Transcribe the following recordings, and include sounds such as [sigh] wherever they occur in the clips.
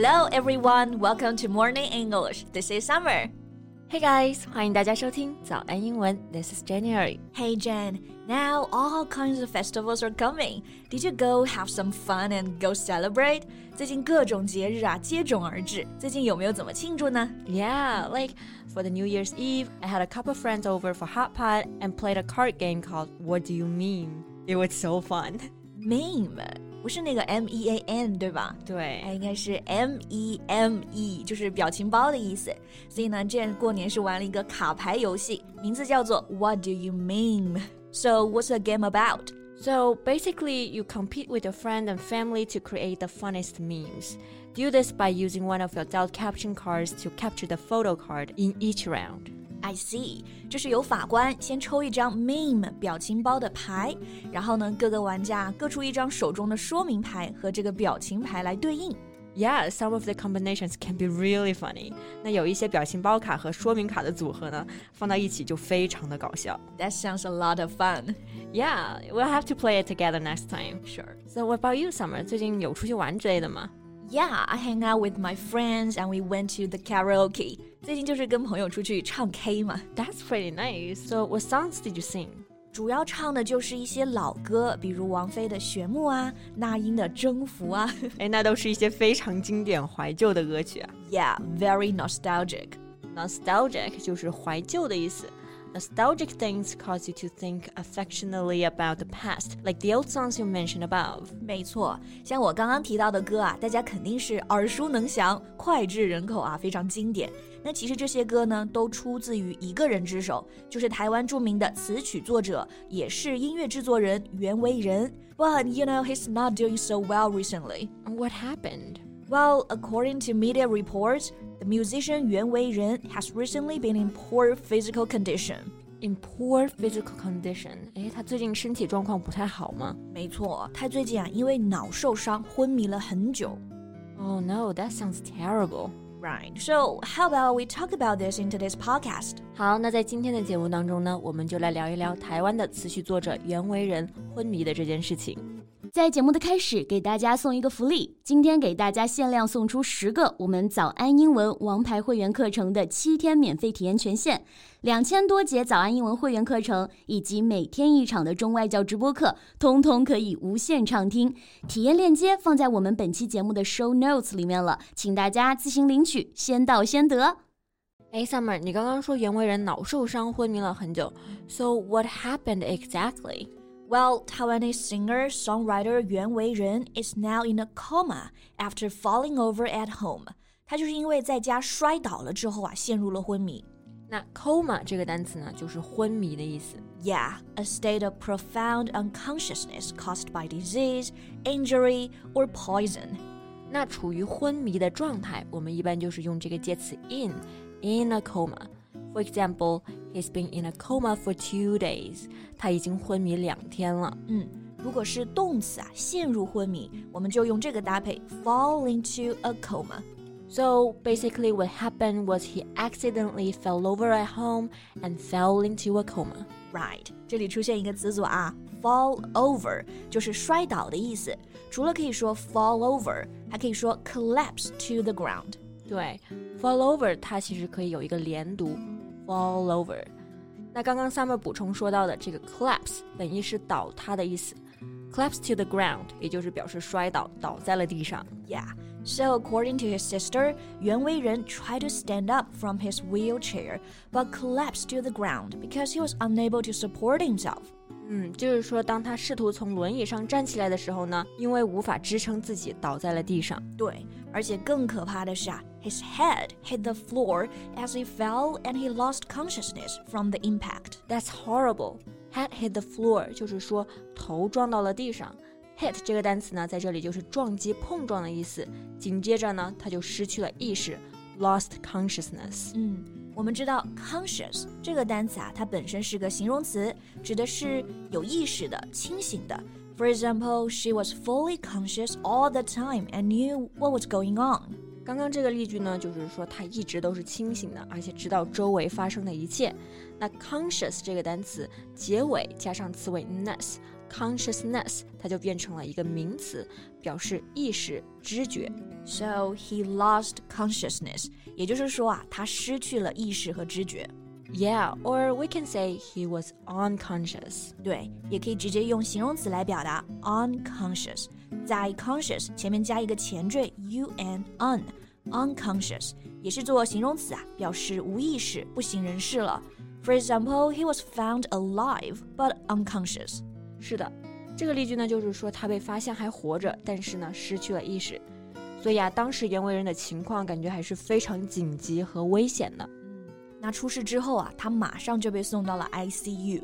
Hello everyone, welcome to Morning English. This is Summer. Hey guys, 欢迎大家收听早安英文. This is January. Hey Jen, now all kinds of festivals are coming. Did you go have some fun and go celebrate? 最近各种节日啊接踵而至，最近有没有怎么庆祝呢？Yeah, like for the New Year's Eve, I had a couple friends over for hot pot and played a card game called What Do You Meme? It was so fun. Meme 不是那个 M E A N 对吧？对，它应该是 M E M E，就是表情包的意思。所以呢，这过年是玩了一个卡牌游戏，名字叫做 What Do You Meme? So what's the game about? So basically, you compete with your friend and family to create the funniest memes. Do this by using one of your adult caption cards to capture the photo card in each round. I see，就是由法官先抽一张 meme 表情包的牌，然后呢，各个玩家各出一张手中的说明牌和这个表情牌来对应。 Yeah, some of the combinations can be really funny. 那有一些表情包卡和说明卡的组合呢，放到一起就非常的搞笑。 That sounds a lot of fun. Yeah, we'll have to play it together next time. Sure. So what about you, Summer? 最近有出去玩之类的吗？ Yeah, I hang out with my friends and we went to the karaoke. 最近就是跟朋友出去唱 K 嘛， That's pretty nice. So what songs did you sing? 主要唱的就是一些老歌，比如王菲的《旋木》啊，那英的《征服》啊。哎，那都是一些非常经典怀旧的歌曲啊。 Yeah, [laughs] very nostalgic. Nostalgic 就是怀旧的意思。 Nostalgic things cause you to think affectionately about the past, like the old songs you mentioned above. 没错，像我刚刚提到的歌啊，大家肯定是耳熟能详、脍炙人口啊，非常经典。那其实这些歌呢，都出自于一个人之手，就是台湾着名的词曲作者，也是音乐制作人袁惟仁。But you know he's not doing so well recently. What happened? Well, according to media reports, the musician Yuan Wei-ren has recently been in poor physical condition. In poor physical condition. 哎，他最近身体状况不太好吗没错，他最近啊因为脑受伤昏迷了很久。 ？Oh no, that sounds terrible. Right. So, how about we talk about this in today's podcast? 好，那在今天的节目当中呢，我们就来聊一聊台湾的词曲作者袁惟仁昏迷的这件事情。 在节目的开始，给大家送一个福利，今天给大家限量送出十个我们早安英文王牌会员课程的七天免费体验权限，两千多节早安英文会员课程以及每天一场的中外教直播课，通通可以无限畅听。体验链接放在我们本期节目的 show notes 里面了，请大家自行领取，先到先得。哎，Summer，你刚刚说袁惟仁脑受伤昏迷了很久，So what happened exactly? Well, Taiwanese singer songwriter Yuan Wei-ren is now in a coma after falling over at home. 他就是因为在家摔倒了之后啊，陷入了昏迷。那 coma 这个单词呢，就是昏迷的意思。 Yeah, a state of profound unconsciousness caused by disease, injury, or poison. 那处于昏迷的状态，我们一般就是用这个介词 in in a coma。 For example, he's been in a coma for two days. 他已经昏迷两天了。嗯，如果是动词啊，陷入昏迷，我们就用这个搭配 fall into a coma。 So basically, what happened was he accidentally fell over at home and fell into a coma. Right，这里出现一个词组啊，fall over 就是摔倒的意思。除了可以说 fall over，还可以说 collapse to the ground。对，fall over 它其实可以有一个连读 ，fall over。那刚刚 Summer 补充说到的这个 collapse 本意是倒塌的意思，collapse to the ground 也就是表示摔倒，倒在了地上。 Yeah. So according to his sister, Yuan Wei-ren tried to stand up from his wheelchair, but collapsed to the ground because he was unable to support himself. 嗯，就是说，当他试图从轮椅上站起来的时候呢，因为无法支撑自己，倒在了地上。对，而且更可怕的是啊，his head hit the floor as he fell, and he lost consciousness from the impact. That's horrible. Head hit the floor，就是说头撞到了地上。hit 这个单词呢，在这里就是撞击、碰撞的意思。紧接着呢，他就失去了意识，lost consciousness。嗯，我们知道 conscious 这个单词啊，它本身是个形容词，指的是有意识的、清醒的。For example, she was fully conscious all the time and knew what was going on. 刚刚这个例句呢，就是说他一直都是清醒的，而且知道周围发生的一切。那 conscious 这个单词结尾加上词尾 ness，consciousness，它就变成了一个名词，表示意识、知觉。 So he lost consciousness，也就是说啊，他失去了意识和知觉。 Yeah, or we can say he was unconscious. 对，也可以直接用形容词来表达 unconscious，在 conscious 前面加一个前缀 u n un unconscious 也是做形容词啊，表示无意识、不省人事了。For example, he was found alive but unconscious. 是的，这个例句呢，就是说他被发现还活着，但是呢失去了意识。所以啊，当时袁惟仁的情况感觉还是非常紧急和危险的。嗯那出事之后啊，他马上就被送到了 ICU。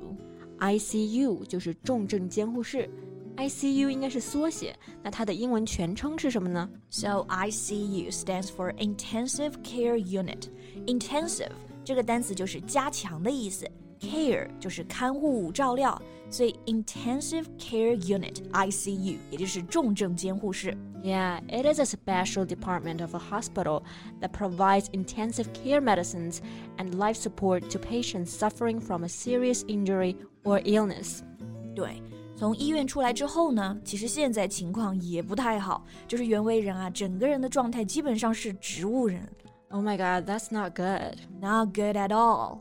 ICU 就是重症监护室，ICU 应该是缩写，那它的英文全称是什么呢？So ICU stands for Intensive Care Unit. Intensive 这个单词就是加强的意思 ，care 就是看护、照料，所以 Intensive Care Unit ICU 也就是重症监护室。 Yeah, it is a special department of a hospital that provides intensive care medicines and life support to patients suffering from a serious injury or illness. 对，从医院出来之后呢，其实现在情况也不太好，就是袁惟仁啊，整个人的状态基本上是植物人 Oh my god, that's not good. ，not good at all。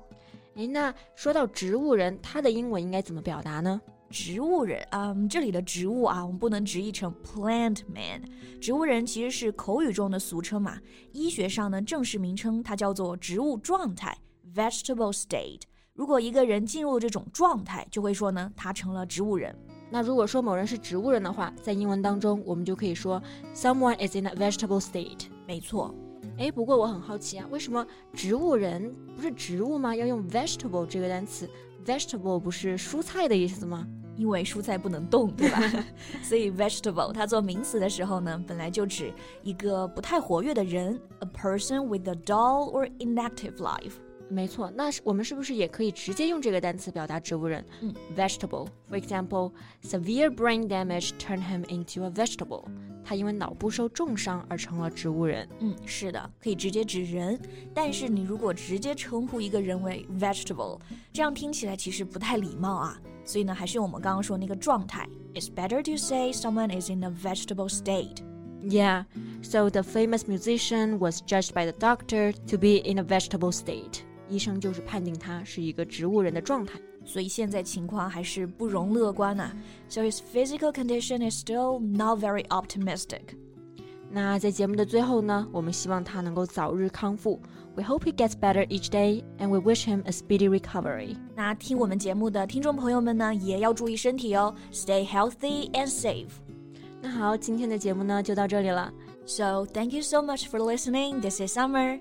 诶，那说到植物人，他的英文应该怎么表达呢？植物人，嗯，这里的植物啊，我们不能直译成 plant man。植物人其实是口语中的俗称嘛，医学上呢正式名称它叫做植物状态 （vegetable state）。如果一个人进入这种状态，就会说呢他成了植物人。那如果说某人是植物人的话，在英文当中我们就可以说 someone is in a vegetable state。没错，哎，不过我很好奇啊，为什么植物人不是植物吗？要用 vegetable 这个单词？vegetable 不是蔬菜的意思吗？因为蔬菜不能动，对吧？[laughs] 所以 vegetable 它做名词的时候呢，本来就指一个不太活跃的人，a person with a dull or inactive life。没错，那是我们是不是也可以直接用这个单词表达植物人？嗯，vegetable。For example, severe brain damage turned him into a vegetable。他因为脑部受重伤而成了植物人。嗯，是的，可以直接指人，但是你如果直接称呼一个人为 vegetable，这样听起来其实不太礼貌啊。所以呢，还是用我们刚刚说那个状态，It's better to say someone is in a vegetable state。 Yeah, so the famous musician was judged by the doctor to be in a vegetable state。 医生就是判定他是一个植物人的状态。所以现在情况还是不容乐观呐、So his physical condition is still not very optimistic。那在节目的最后呢，我们希望他能够早日康复。We hope he gets better each day, and we wish him a speedy recovery. 那听我们节目的听众朋友们呢，也要注意身体哦，Stay healthy and safe。那好，今天的节目呢就到这里了。 So thank you so much for listening. This is Summer.